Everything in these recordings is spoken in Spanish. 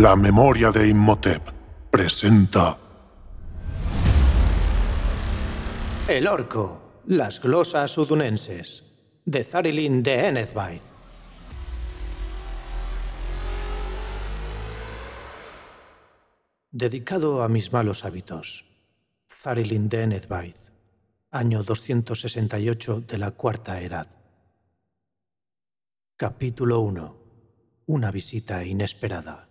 La memoria de Imhotep presenta El orco, las glosas udunenses, de Zarilin de Enethbaith. Dedicado a mis malos hábitos. Zarilin de Enethbaith, año 268 de la Cuarta Edad. Capítulo 1. Una visita inesperada.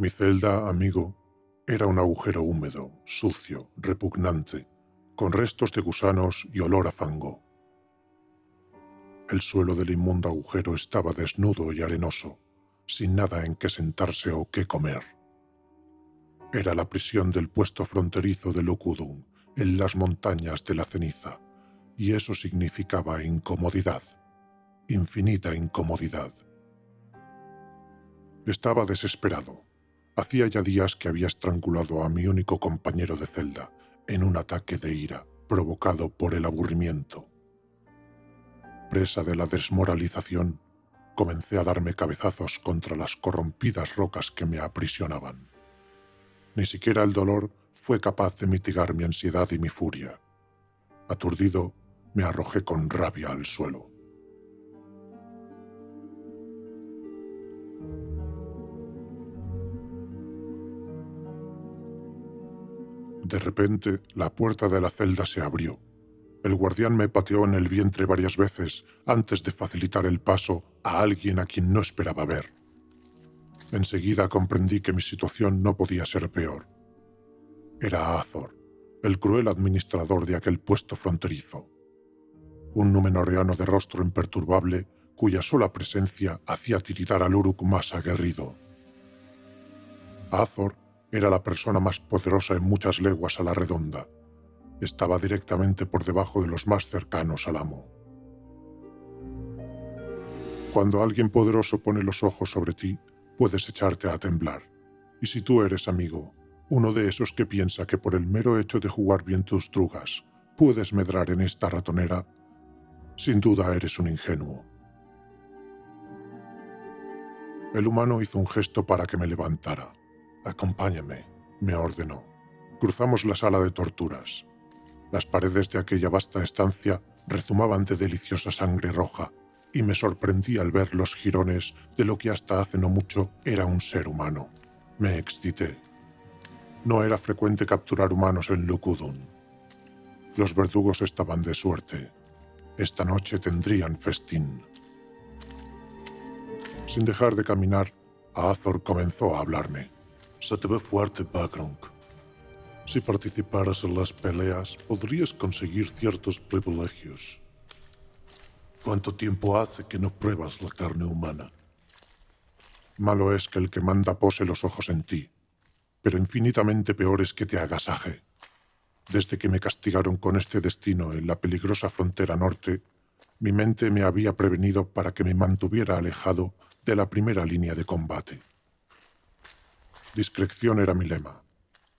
Mi celda, amigo, era un agujero húmedo, sucio, repugnante, con restos de gusanos y olor a fango. El suelo del inmundo agujero estaba desnudo y arenoso, sin nada en que sentarse o qué comer. Era la prisión del puesto fronterizo de Lukudun, en las montañas de la ceniza, y eso significaba incomodidad, infinita incomodidad. Estaba desesperado Hacía ya días que había estrangulado a mi único compañero de celda en un ataque de ira provocado por el aburrimiento. Presa de la desmoralización, comencé a darme cabezazos contra las corrompidas rocas que me aprisionaban. Ni siquiera el dolor fue capaz de mitigar mi ansiedad y mi furia. Aturdido, me arrojé con rabia al suelo. De repente, la puerta de la celda se abrió. El guardián me pateó en el vientre varias veces antes de facilitar el paso a alguien a quien no esperaba ver. Enseguida comprendí que mi situación no podía ser peor. Era Azor, el cruel administrador de aquel puesto fronterizo. Un numenoreano de rostro imperturbable cuya sola presencia hacía tiritar al Uruk más aguerrido. Azor era la persona más poderosa en muchas leguas a la redonda. Estaba directamente por debajo de los más cercanos al amo. Cuando alguien poderoso pone los ojos sobre ti, puedes echarte a temblar. Y si tú eres amigo, uno de esos que piensa que por el mero hecho de jugar bien tus drugas, puedes medrar en esta ratonera, sin duda eres un ingenuo. El humano hizo un gesto para que me levantara. Acompáñame, me ordenó. Cruzamos la sala de torturas. Las paredes de aquella vasta estancia rezumaban de deliciosa sangre roja y me sorprendí al ver los jirones de lo que hasta hace no mucho era un ser humano. Me excité. No era frecuente capturar humanos en Lukudun. Los verdugos estaban de suerte. Esta noche tendrían festín. Sin dejar de caminar, Azor comenzó a hablarme. Se te ve fuerte, Bagrunk. Si participaras en las peleas, podrías conseguir ciertos privilegios. ¿Cuánto tiempo hace que no pruebas la carne humana? Malo es que el que manda pose los ojos en ti, pero infinitamente peor es que te agasaje. Desde que me castigaron con este destino en la peligrosa frontera norte, mi mente me había prevenido para que me mantuviera alejado de la primera línea de combate. Discreción era mi lema,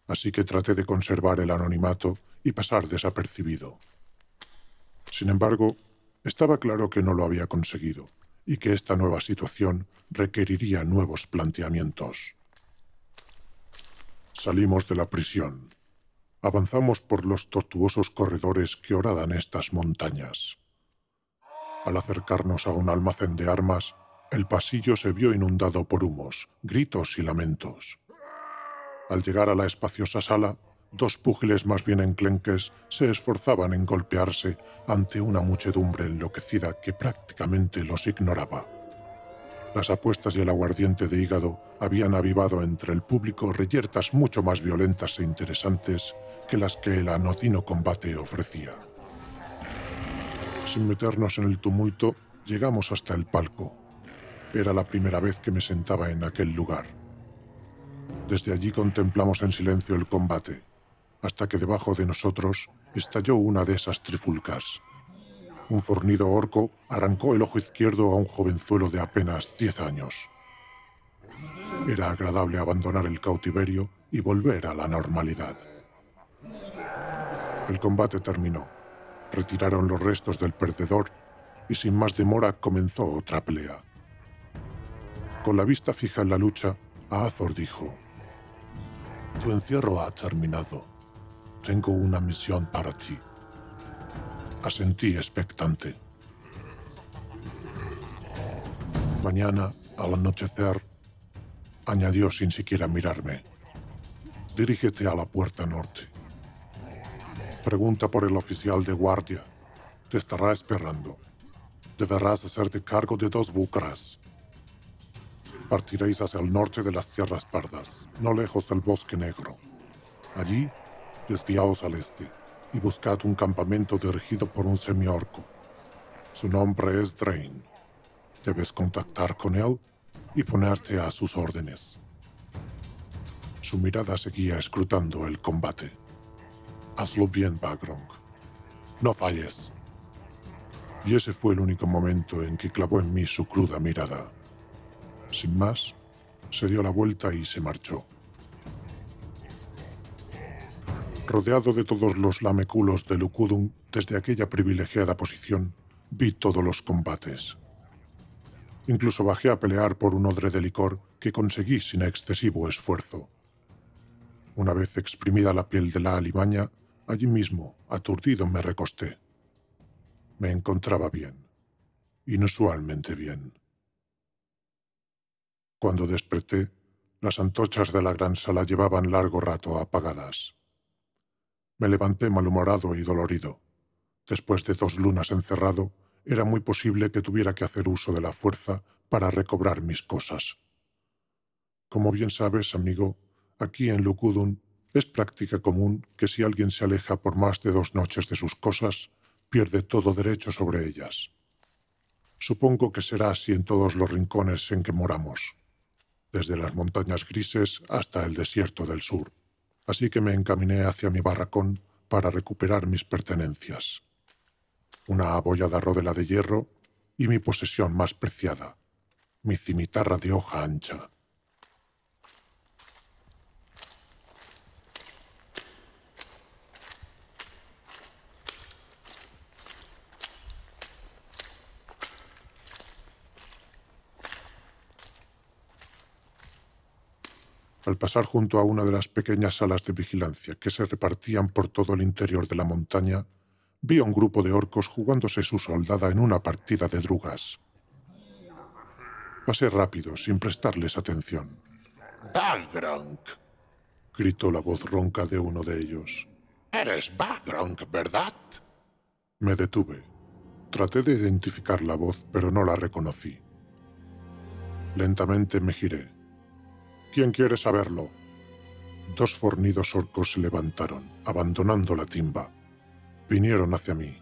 así que traté de conservar el anonimato y pasar desapercibido. Sin embargo, estaba claro que no lo había conseguido y que esta nueva situación requeriría nuevos planteamientos. Salimos de la prisión. Avanzamos por los tortuosos corredores que horadan estas montañas. Al acercarnos a un almacén de armas, el pasillo se vio inundado por humos, gritos y lamentos. Al llegar a la espaciosa sala, dos púgiles más bien enclenques se esforzaban en golpearse ante una muchedumbre enloquecida que prácticamente los ignoraba. Las apuestas y el aguardiente de hígado habían avivado entre el público reyertas mucho más violentas e interesantes que las que el anodino combate ofrecía. Sin meternos en el tumulto, llegamos hasta el palco. Era la primera vez que me sentaba en aquel lugar. Desde allí contemplamos en silencio el combate, hasta que debajo de nosotros estalló una de esas trifulcas. Un fornido orco arrancó el ojo izquierdo a un jovenzuelo de apenas 10 años. Era agradable abandonar el cautiverio y volver a la normalidad. El combate terminó retiraron los restos del perdedor y sin más demora comenzó otra pelea. Con la vista fija en la lucha, Azor dijo, Tu encierro ha terminado. Tengo una misión para ti. Asentí expectante. Mañana, al anochecer, añadió sin siquiera mirarme, dirígete a la puerta norte. Pregunta por el oficial de guardia. Te estará esperando. Deberás hacerte cargo de dos bucras. Partiréis hacia el norte de las Sierras Pardas, no lejos del Bosque Negro. Allí, desviaos al este y buscad un campamento dirigido por un semiorco. Su nombre es Drain. Debes contactar con él y ponerte a sus órdenes. Su mirada seguía escrutando el combate. Hazlo bien, Bagrong. No falles. Y ese fue el único momento en que clavó en mí su cruda mirada. Sin más, se dio la vuelta y se marchó. Rodeado de todos los lameculos de Lukudun, desde aquella privilegiada posición, vi todos los combates. Incluso bajé a pelear por un odre de licor que conseguí sin excesivo esfuerzo. Una vez exprimida la piel de la alimaña, Allí mismo, aturdido, me recosté. Me encontraba bien, inusualmente bien. Cuando desperté, las antorchas de la gran sala llevaban largo rato apagadas. Me levanté malhumorado y dolorido. Después de dos lunas encerrado, era muy posible que tuviera que hacer uso de la fuerza para recobrar mis cosas. Como bien sabes, amigo, aquí en Lucudun es práctica común que si alguien se aleja por más de dos noches de sus cosas, pierde todo derecho sobre ellas. Supongo que será así en todos los rincones en que moramos, desde las montañas grises hasta el desierto del sur. Así que me encaminé hacia mi barracón para recuperar mis pertenencias. Una abollada rodela de hierro y mi posesión más preciada, mi cimitarra de hoja ancha. Al pasar junto a una de las pequeñas salas de vigilancia que se repartían por todo el interior de la montaña, vi a un grupo de orcos jugándose su soldada en una partida de drugas. Pasé rápido, sin prestarles atención. Bagronk, gritó la voz ronca de uno de ellos. Eres Bagronk, ¿verdad? Me detuve. Traté de identificar la voz, pero no la reconocí. Lentamente me giré. ¿Quién quiere saberlo? Dos fornidos orcos se levantaron, abandonando la timba. Vinieron hacia mí.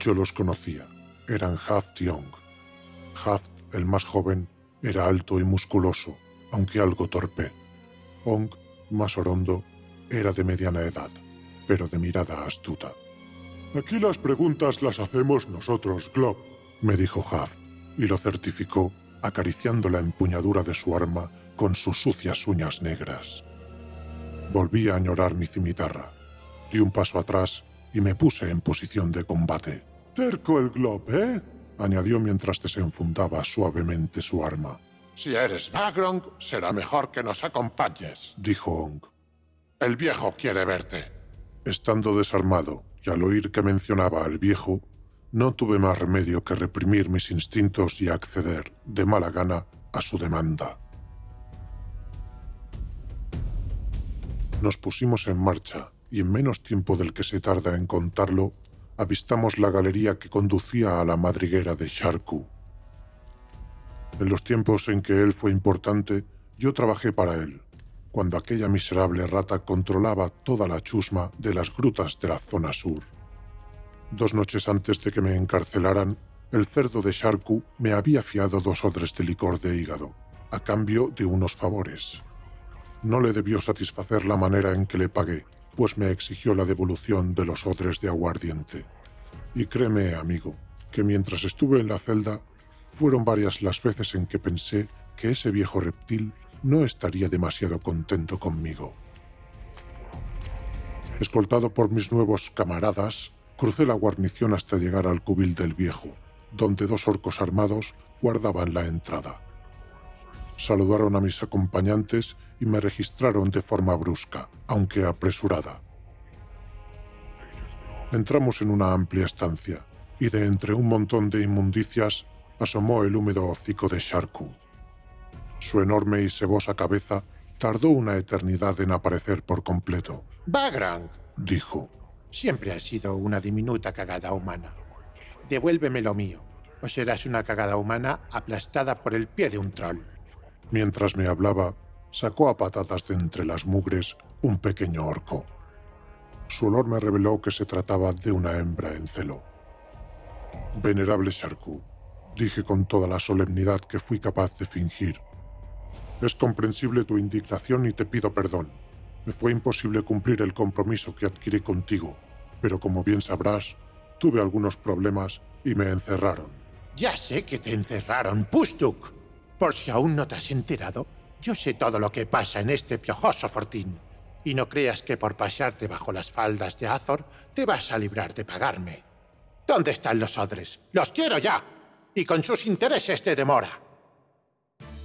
Yo los conocía. Eran Haft y Ong. Haft, el más joven, era alto y musculoso, aunque algo torpe. Ong, más orondo, era de mediana edad, pero de mirada astuta. Aquí las preguntas las hacemos nosotros, Glob, me dijo Haft, y lo certificó acariciando la empuñadura de su arma con sus sucias uñas negras. Volví a añorar mi cimitarra. Di un paso atrás y me puse en posición de combate. Terco el glob, ¿eh? añadió mientras desenfundaba suavemente su arma. Si eres Bagrong, será mejor que nos acompañes, dijo Ong. El viejo quiere verte. Estando desarmado y al oír que mencionaba al viejo, No tuve más remedio que reprimir mis instintos y acceder, de mala gana, a su demanda. Nos pusimos en marcha y en menos tiempo del que se tarda en contarlo, avistamos la galería que conducía a la madriguera de Sharku. En los tiempos en que él fue importante, yo trabajé para él, cuando aquella miserable rata controlaba toda la chusma de las grutas de la zona sur. Dos noches antes de que me encarcelaran, el cerdo de Sharku me había fiado dos odres de licor de hígado, a cambio de unos favores. No le debió satisfacer la manera en que le pagué, pues me exigió la devolución de los odres de aguardiente. Y créeme, amigo, que mientras estuve en la celda, fueron varias las veces en que pensé que ese viejo reptil no estaría demasiado contento conmigo. Escoltado por mis nuevos camaradas, crucé la guarnición hasta llegar al cubil del viejo, donde dos orcos armados guardaban la entrada. Saludaron a mis acompañantes y me registraron de forma brusca, aunque apresurada. Entramos en una amplia estancia, y de entre un montón de inmundicias asomó el húmedo hocico de Sharku. Su enorme y sebosa cabeza tardó una eternidad en aparecer por completo. Bagrang, Dijo, siempre has sido una diminuta cagada humana. Devuélveme lo mío, o serás una cagada humana aplastada por el pie de un troll. Mientras me hablaba, sacó a patadas de entre las mugres un pequeño orco. Su olor me reveló que se trataba de una hembra en celo. Venerable Sharku, dije con toda la solemnidad que fui capaz de fingir. Es comprensible tu indignación y te pido perdón. Me fue imposible cumplir el compromiso que adquirí contigo, pero como bien sabrás, tuve algunos problemas y me encerraron. Ya sé que te encerraron, Pustuk. Por si aún no te has enterado, yo sé todo lo que pasa en este piojoso fortín. Y no creas que por pasarte bajo las faldas de Azor te vas a librar de pagarme. ¿Dónde están los odres? ¡Los quiero ya! Y con sus intereses de demora.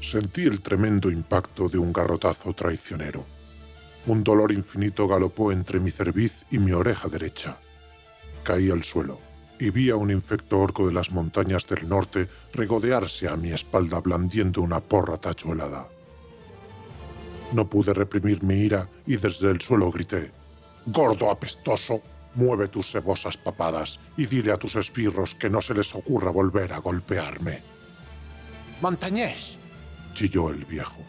Sentí el tremendo impacto de un garrotazo traicionero. Un dolor infinito galopó entre mi cerviz y mi oreja derecha. Caí al suelo y vi a un infecto orco de las montañas del norte regodearse a mi espalda blandiendo una porra tachuelada. No pude reprimir mi ira y desde el suelo grité, Gordo apestoso, mueve tus cebosas papadas y dile a tus esbirros que no se les ocurra volver a golpearme, Montañés, chilló el viejo.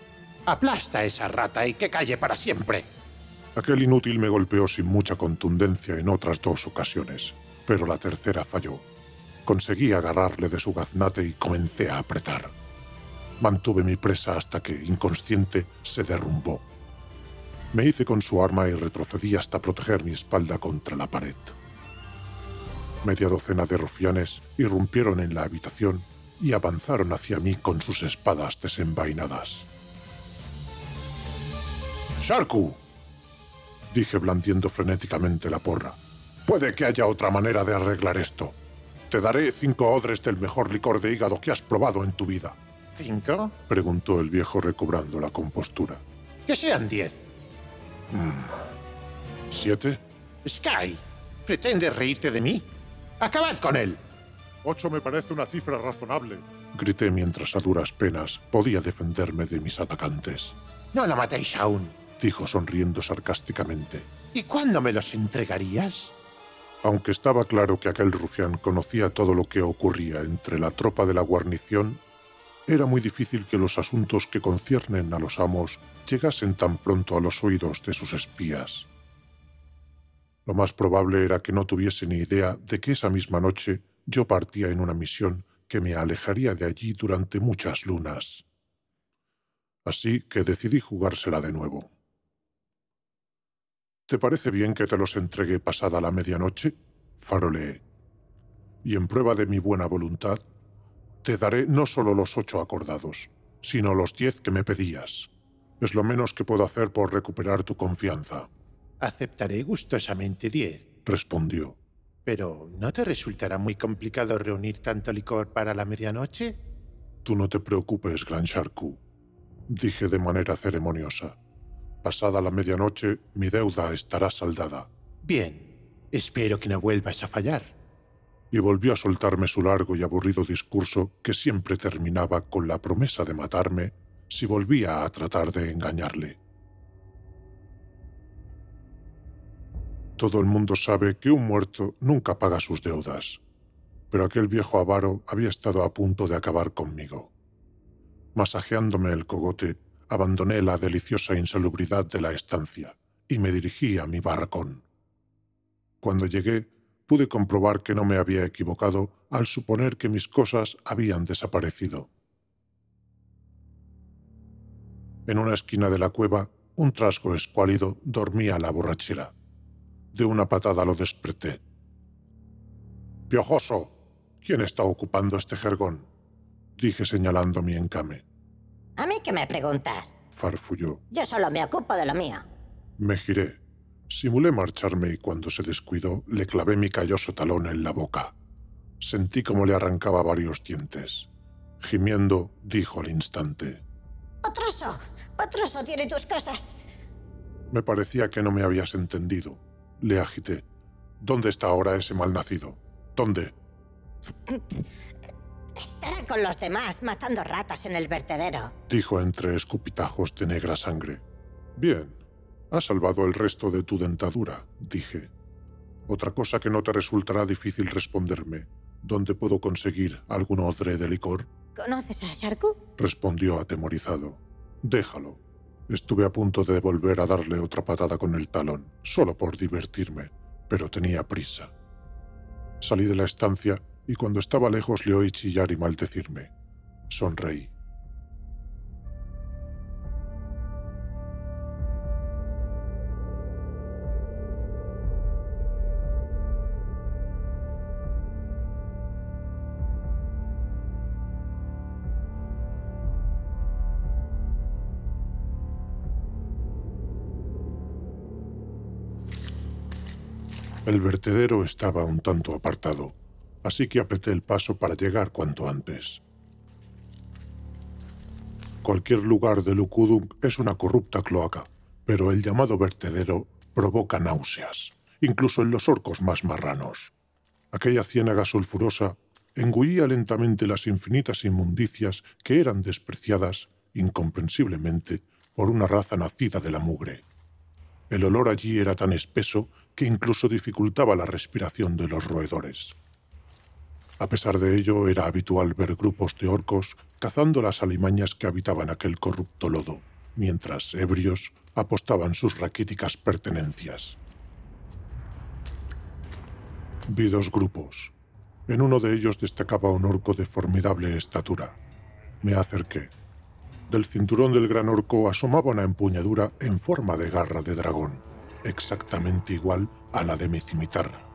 aplasta a esa rata y que calle para siempre. Aquel inútil me golpeó sin mucha contundencia en otras dos ocasiones, pero la tercera falló. Conseguí agarrarle de su gaznate y comencé a apretar. Mantuve mi presa hasta que, inconsciente, se derrumbó. Me hice con su arma y retrocedí hasta proteger mi espalda contra la pared. Media docena de rufianes irrumpieron en la habitación y avanzaron hacia mí con sus espadas desenvainadas. ¡Sharku! dije blandiendo frenéticamente la porra. Puede que haya otra manera de arreglar esto. Te daré cinco odres del mejor licor de hígado que has probado en tu vida, ¿Cinco? preguntó el viejo recobrando la compostura. Que sean diez. ¿Siete? Sky, ¿pretendes reírte de mí? ¡Acabad con él! Ocho me parece una cifra razonable, grité mientras a duras penas podía defenderme de mis atacantes, No lo matéis aún. dijo sonriendo sarcásticamente. ¿Y cuándo me los entregarías? Aunque estaba claro que aquel rufián conocía todo lo que ocurría entre la tropa de la guarnición, era muy difícil que los asuntos que conciernen a los amos llegasen tan pronto a los oídos de sus espías. Lo más probable era que no tuviese ni idea de que esa misma noche yo partía en una misión que me alejaría de allí durante muchas lunas. Así que decidí jugársela de nuevo. ¿Te parece bien que te los entregue pasada la medianoche? Faroleé. Y en prueba de mi buena voluntad, te daré no solo los ocho acordados, sino los diez que me pedías. Es lo menos que puedo hacer por recuperar tu confianza, Aceptaré gustosamente diez. respondió. Pero ¿no te resultará muy complicado reunir tanto licor para la medianoche? Tú no te preocupes, Gran Sharku, dije de manera ceremoniosa. Pasada la medianoche, mi deuda estará saldada. Bien, espero que no vuelvas a fallar. y volvió a soltarme su largo y aburrido discurso que siempre terminaba con la promesa de matarme si volvía a tratar de engañarle. Todo el mundo sabe que un muerto nunca paga sus deudas, pero aquel viejo avaro había estado a punto de acabar conmigo. Masajeándome el cogote, abandoné la deliciosa insalubridad de la estancia y me dirigí a mi barracón. Cuando llegué, pude comprobar que no me había equivocado al suponer que mis cosas habían desaparecido. En una esquina de la cueva, un trasgo escuálido dormía la borrachera. De una patada lo desperté. Piojoso, ¿quién está ocupando este jergón? Dije señalando mi encame. ¿A mí qué me preguntas? Farfulló. Yo solo me ocupo de lo mío. Me giré. Simulé marcharme y cuando se descuidó le clavé mi calloso talón en la boca. Sentí como le arrancaba varios dientes. Gimiendo, dijo al instante. ¡Otro oso! ¡Otro oso tiene tus cosas! Me parecía que no me habías entendido. Le agité. ¿Dónde está ahora ese malnacido? ¿Dónde? Estará con los demás matando ratas en el vertedero. Dijo entre escupitajos de negra sangre. Bien, has salvado el resto de tu dentadura, dije. Otra cosa que no te resultará difícil responderme. ¿Dónde puedo conseguir algún odre de licor? ¿Conoces a Sharku? Respondió atemorizado. Déjalo. Estuve a punto de volver a darle otra patada con el talón, solo por divertirme, pero tenía prisa. Salí de la estancia y cuando estaba lejos le oí chillar y maldecirme. Sonreí. El vertedero estaba un tanto apartado, así que apreté el paso para llegar cuanto antes. Cualquier lugar de Lucudum es una corrupta cloaca, pero el llamado vertedero provoca náuseas, incluso en los orcos más marranos. Aquella ciénaga sulfurosa engullía lentamente las infinitas inmundicias que eran despreciadas, incomprensiblemente, por una raza nacida de la mugre. El olor allí era tan espeso que incluso dificultaba la respiración de los roedores. A pesar de ello, era habitual ver grupos de orcos cazando las alimañas que habitaban aquel corrupto lodo, mientras, ebrios, apostaban sus raquíticas pertenencias. Vi dos grupos. En uno de ellos destacaba un orco de formidable estatura. Me acerqué. Del cinturón del gran orco asomaba una empuñadura en forma de garra de dragón, exactamente igual a la de mi cimitarra.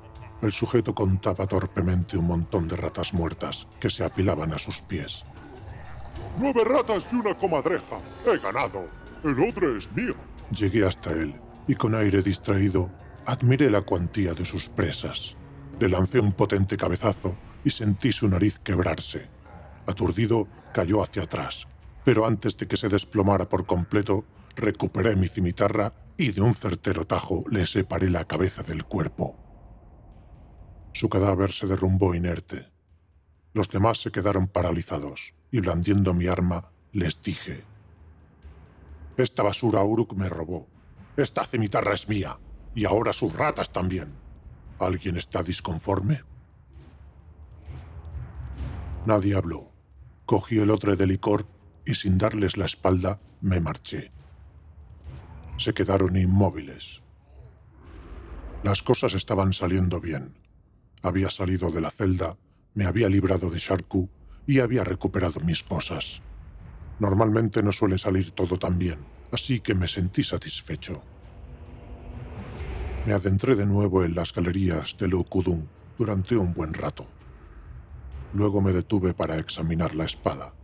El sujeto contaba torpemente un montón de ratas muertas que se apilaban a sus pies. ¡Nueve ratas y una comadreja! ¡He ganado! ¡El odre es mío! Llegué hasta él y con aire distraído admiré la cuantía de sus presas. Le lancé un potente cabezazo y sentí su nariz quebrarse. Aturdido, cayó hacia atrás, pero antes de que se desplomara por completo, recuperé mi cimitarra y de un certero tajo le separé la cabeza del cuerpo. Su cadáver se derrumbó inerte. Los demás se quedaron paralizados y blandiendo mi arma les dije, Esta basura Uruk me robó. Esta cimitarra es mía y ahora sus ratas también. ¿Alguien está disconforme? Nadie habló. Cogí el odre de licor y sin darles la espalda me marché. Se quedaron inmóviles. Las cosas estaban saliendo bien. Había salido de la celda, me había librado de Sharku y había recuperado mis cosas. Normalmente no suele salir todo tan bien, así que me sentí satisfecho. Me adentré de nuevo en las galerías de Lukudun durante un buen rato. Luego me detuve para examinar la espada.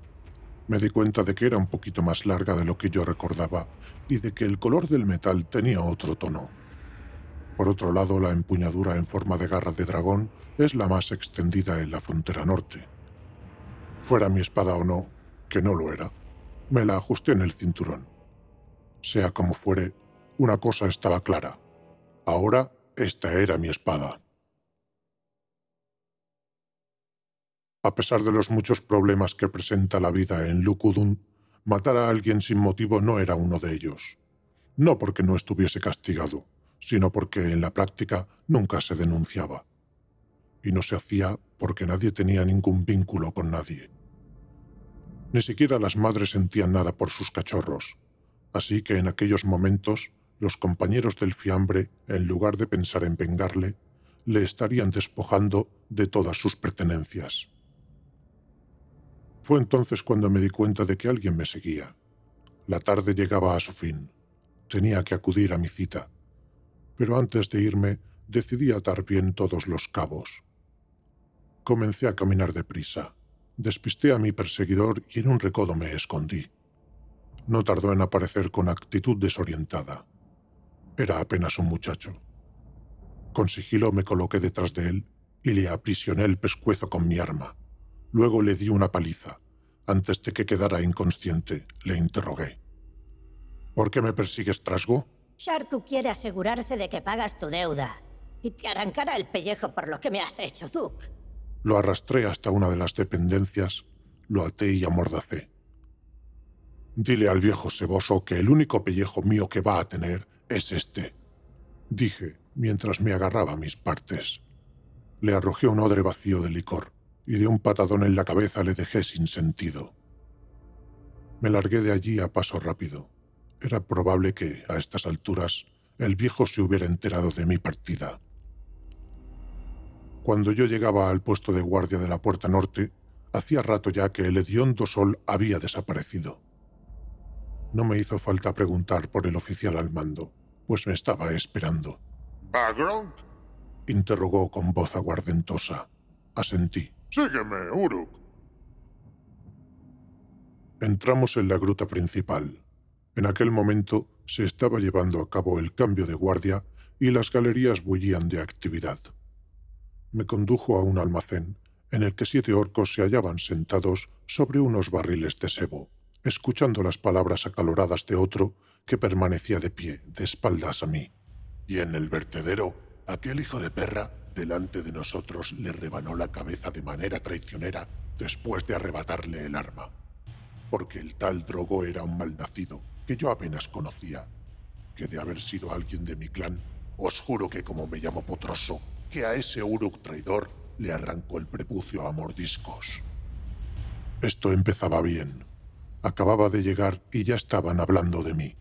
Me di cuenta de que era un poquito más larga de lo que yo recordaba y de que el color del metal tenía otro tono. Por otro lado, la empuñadura en forma de garra de dragón es la más extendida en la frontera norte. Fuera mi espada o no, que no lo era, me la ajusté en el cinturón. Sea como fuere, una cosa estaba clara. Ahora esta era mi espada. A pesar de los muchos problemas que presenta la vida en Lukudun, matar a alguien sin motivo no era uno de ellos. No porque no estuviese castigado, sino porque en la práctica nunca se denunciaba. Y no se hacía porque nadie tenía ningún vínculo con nadie. Ni siquiera las madres sentían nada por sus cachorros, así que en aquellos momentos los compañeros del fiambre, en lugar de pensar en vengarle, le estarían despojando de todas sus pertenencias. Fue entonces cuando me di cuenta de que alguien me seguía. La tarde llegaba a su fin. Tenía que acudir a mi cita. Pero antes de irme, decidí atar bien todos los cabos. Comencé a caminar deprisa. Despisté a mi perseguidor y en un recodo me escondí. No tardó en aparecer con actitud desorientada. Era apenas un muchacho. Con sigilo me coloqué detrás de él y le aprisioné el pescuezo con mi arma. Luego le di una paliza. Antes de que quedara inconsciente, le interrogué. ¿Por qué me persigues, Trasgo? Sharku quiere asegurarse de que pagas tu deuda. Y te arrancará el pellejo por lo que me has hecho, Duke. Lo arrastré hasta una de las dependencias, lo até y amordacé. Dile al viejo ceboso que el único pellejo mío que va a tener es este, dije mientras me agarraba mis partes. Le arrojé un odre vacío de licor y de un patadón en la cabeza le dejé sin sentido. Me largué de allí a paso rápido. Era probable que, a estas alturas, el viejo se hubiera enterado de mi partida. Cuando yo llegaba al puesto de guardia de la puerta norte, hacía rato ya que el hediondo sol había desaparecido. No me hizo falta preguntar por el oficial al mando, pues me estaba esperando. ¿Background? Interrogó con voz aguardentosa. Asentí. Sígueme, Uruk. Entramos en la gruta principal. En aquel momento se estaba llevando a cabo el cambio de guardia y las galerías bullían de actividad. Me condujo a un almacén en el que siete orcos se hallaban sentados sobre unos barriles de sebo, escuchando las palabras acaloradas de otro que permanecía de pie, de espaldas a mí. Y en el vertedero, aquel hijo de perra, delante de nosotros, le rebanó la cabeza de manera traicionera después de arrebatarle el arma. Porque el tal Drogo era un malnacido que yo apenas conocía. Que de haber sido alguien de mi clan, os juro que como me llamo Potroso, que a ese Uruk traidor le arrancó el prepucio a mordiscos. Esto empezaba bien. Acababa de llegar y ya estaban hablando de mí.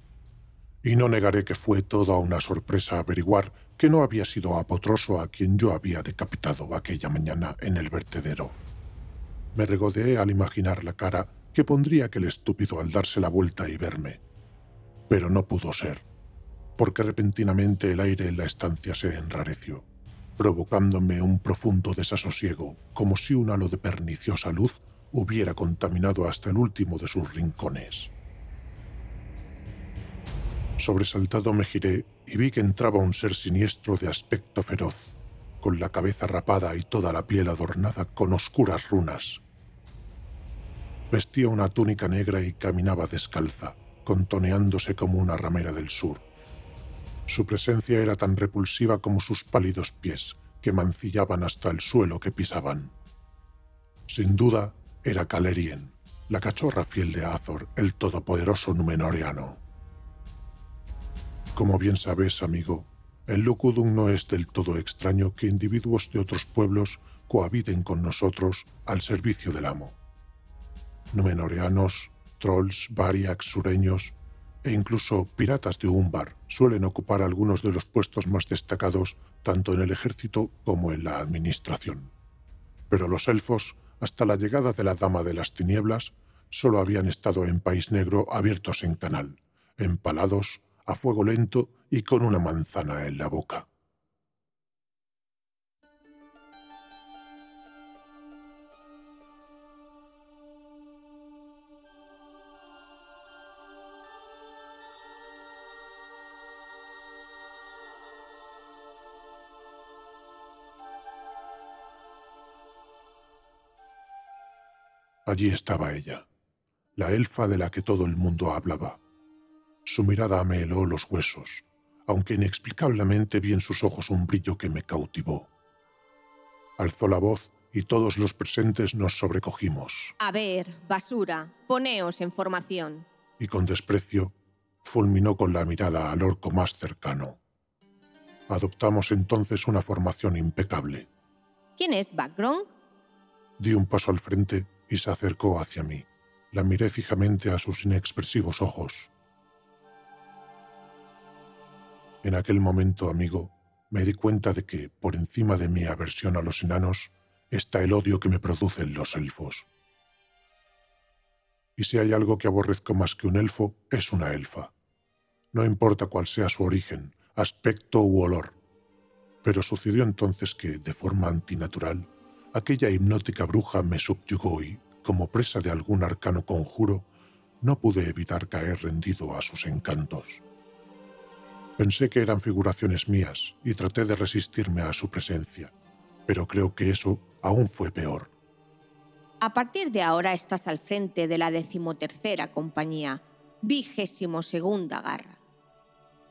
Y no negaré que fue toda una sorpresa averiguar que no había sido Apotroso a quien yo había decapitado aquella mañana en el vertedero. Me regodeé al imaginar la cara que pondría aquel estúpido al darse la vuelta y verme. Pero no pudo ser, porque repentinamente el aire en la estancia se enrareció, provocándome un profundo desasosiego, como si un halo de perniciosa luz hubiera contaminado hasta el último de sus rincones. Sobresaltado me giré y vi que entraba un ser siniestro de aspecto feroz, con la cabeza rapada y toda la piel adornada con oscuras runas. Vestía una túnica negra y caminaba descalza, contoneándose como una ramera del sur. Su presencia era tan repulsiva como sus pálidos pies, que mancillaban hasta el suelo que pisaban. Sin duda, era Calerien, la cachorra fiel de Azor, el todopoderoso Númenoreano. Como bien sabes, amigo, el Lukudun no es del todo extraño que individuos de otros pueblos cohabiten con nosotros al servicio del amo. Númenoreanos, trolls, variax, sureños e incluso piratas de Umbar suelen ocupar algunos de los puestos más destacados tanto en el ejército como en la administración. Pero los elfos, hasta la llegada de la Dama de las Tinieblas, solo habían estado en País Negro abiertos en canal, empalados, a fuego lento y con una manzana en la boca. Allí estaba ella, la elfa de la que todo el mundo hablaba. Su mirada me heló los huesos, aunque inexplicablemente vi en sus ojos un brillo que me cautivó. Alzó la voz y todos los presentes nos sobrecogimos, A ver, basura, poneos en formación. y con desprecio fulminó con la mirada al orco más cercano. Adoptamos entonces una formación impecable. ¿Quién es Background? Di un paso al frente y se acercó hacia mí. La miré fijamente a sus inexpresivos ojos. En aquel momento, amigo, me di cuenta de que, por encima de mi aversión a los enanos, está el odio que me producen los elfos. Y si hay algo que aborrezco más que un elfo, es una elfa. No importa cuál sea su origen, aspecto u olor. Pero sucedió entonces que, de forma antinatural, aquella hipnótica bruja me subyugó y, como presa de algún arcano conjuro, no pude evitar caer rendido a sus encantos. Pensé que eran figuraciones mías y traté de resistirme a su presencia, pero creo que eso aún fue peor. A partir de ahora estás al frente de la decimotercera compañía, vigésimo segunda garra.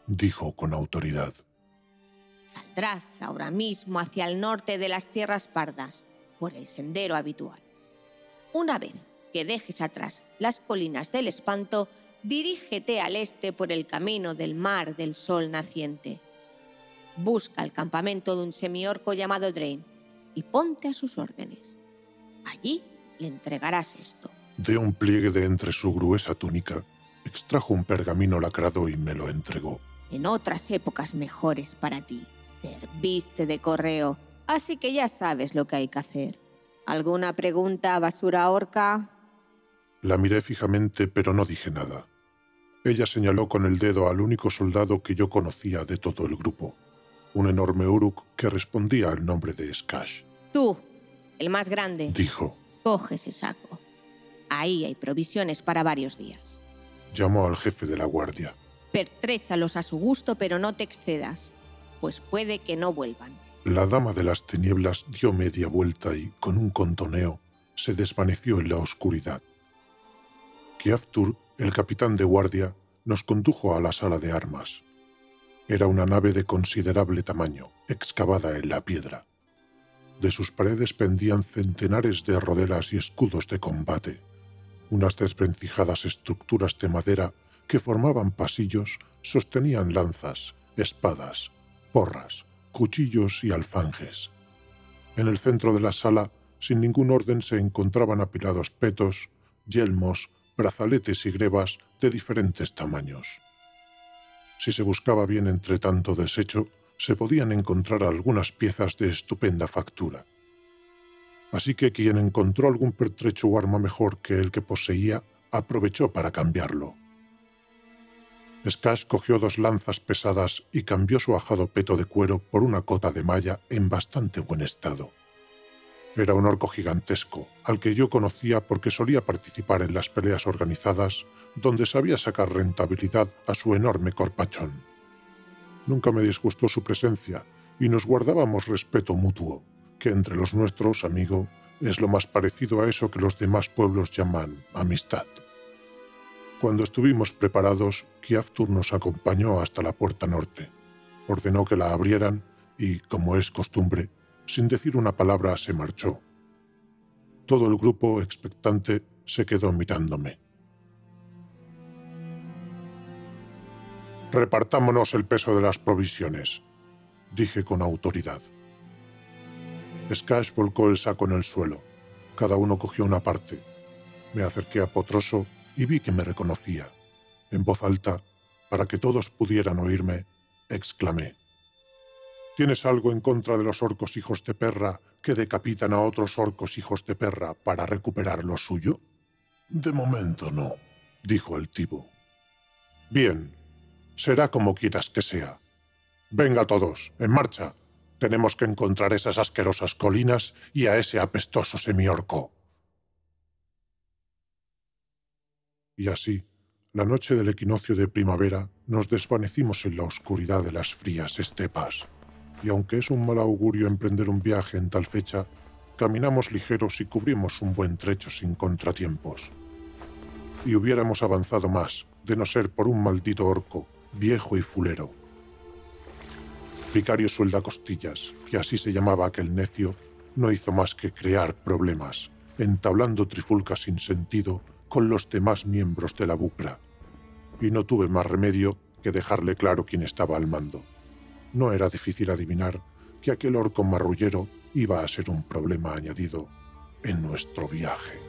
Dijo con autoridad. Saldrás ahora mismo hacia el norte de las tierras pardas, por el sendero habitual. Una vez que dejes atrás las colinas del espanto, dirígete al este por el camino del mar del sol naciente. Busca el campamento de un semiorco llamado Drain y ponte a sus órdenes. Allí le entregarás esto. De un pliegue de entre su gruesa túnica, extrajo un pergamino lacrado y me lo entregó. En otras épocas mejores para ti, serviste de correo, así que ya sabes lo que hay que hacer. ¿Alguna pregunta, basura orca? La miré fijamente, pero no dije nada. Ella señaló con el dedo al único soldado que yo conocía de todo el grupo, un enorme uruk que respondía al nombre de Skash. Tú, el más grande, Dijo, coge ese saco. Ahí hay provisiones para varios días. llamó al jefe de la guardia. Pertréchalos a su gusto, pero no te excedas, pues puede que no vuelvan. La dama de las tinieblas dio media vuelta y, con un contoneo, se desvaneció en la oscuridad. Kiaftur, el capitán de guardia, nos condujo a la sala de armas. Era una nave de considerable tamaño, excavada en la piedra. De sus paredes pendían centenares de rodelas y escudos de combate, unas desvencijadas estructuras de madera que formaban pasillos sostenían lanzas, espadas, porras, cuchillos y alfanjes. En el centro de la sala, sin ningún orden, se encontraban apilados petos, yelmos, brazaletes y grebas de diferentes tamaños. Si se buscaba bien entre tanto desecho, se podían encontrar algunas piezas de estupenda factura. Así que quien encontró algún pertrecho o arma mejor que el que poseía, aprovechó para cambiarlo. Skash cogió dos lanzas pesadas y cambió su ajado peto de cuero por una cota de malla en bastante buen estado. Era un orco gigantesco, al que yo conocía porque solía participar en las peleas organizadas, donde sabía sacar rentabilidad a su enorme corpachón. Nunca me disgustó su presencia y nos guardábamos respeto mutuo, que entre los nuestros, amigo, es lo más parecido a eso que los demás pueblos llaman amistad. Cuando estuvimos preparados, Kiaftur nos acompañó hasta la puerta norte. Ordenó que la abrieran y, como es costumbre, sin decir una palabra se marchó. Todo el grupo, expectante, se quedó mirándome. Repartámonos el peso de las provisiones, dije con autoridad. Skash volcó el saco en el suelo. Cada uno cogió una parte. Me acerqué a Potroso y vi que me reconocía. En voz alta, para que todos pudieran oírme, exclamé. ¿Tienes algo en contra de los orcos hijos de perra que decapitan a otros orcos hijos de perra para recuperar lo suyo? De momento no. dijo el tibo. Bien, será como quieras que sea. Venga todos, en marcha. Tenemos que encontrar esas asquerosas colinas y a ese apestoso semiorco. Y así, la noche del equinoccio de primavera, nos desvanecimos en la oscuridad de las frías estepas. Y aunque es un mal augurio emprender un viaje en tal fecha, caminamos ligeros y cubrimos un buen trecho sin contratiempos. Y hubiéramos avanzado más, de no ser por un maldito orco, viejo y fulero. Vicario Suelda Costillas, que así se llamaba aquel necio, no hizo más que crear problemas, entablando trifulcas sin sentido con los demás miembros de la bucra. Y no tuve más remedio que dejarle claro quién estaba al mando. No era difícil adivinar que aquel orco marrullero iba a ser un problema añadido en nuestro viaje.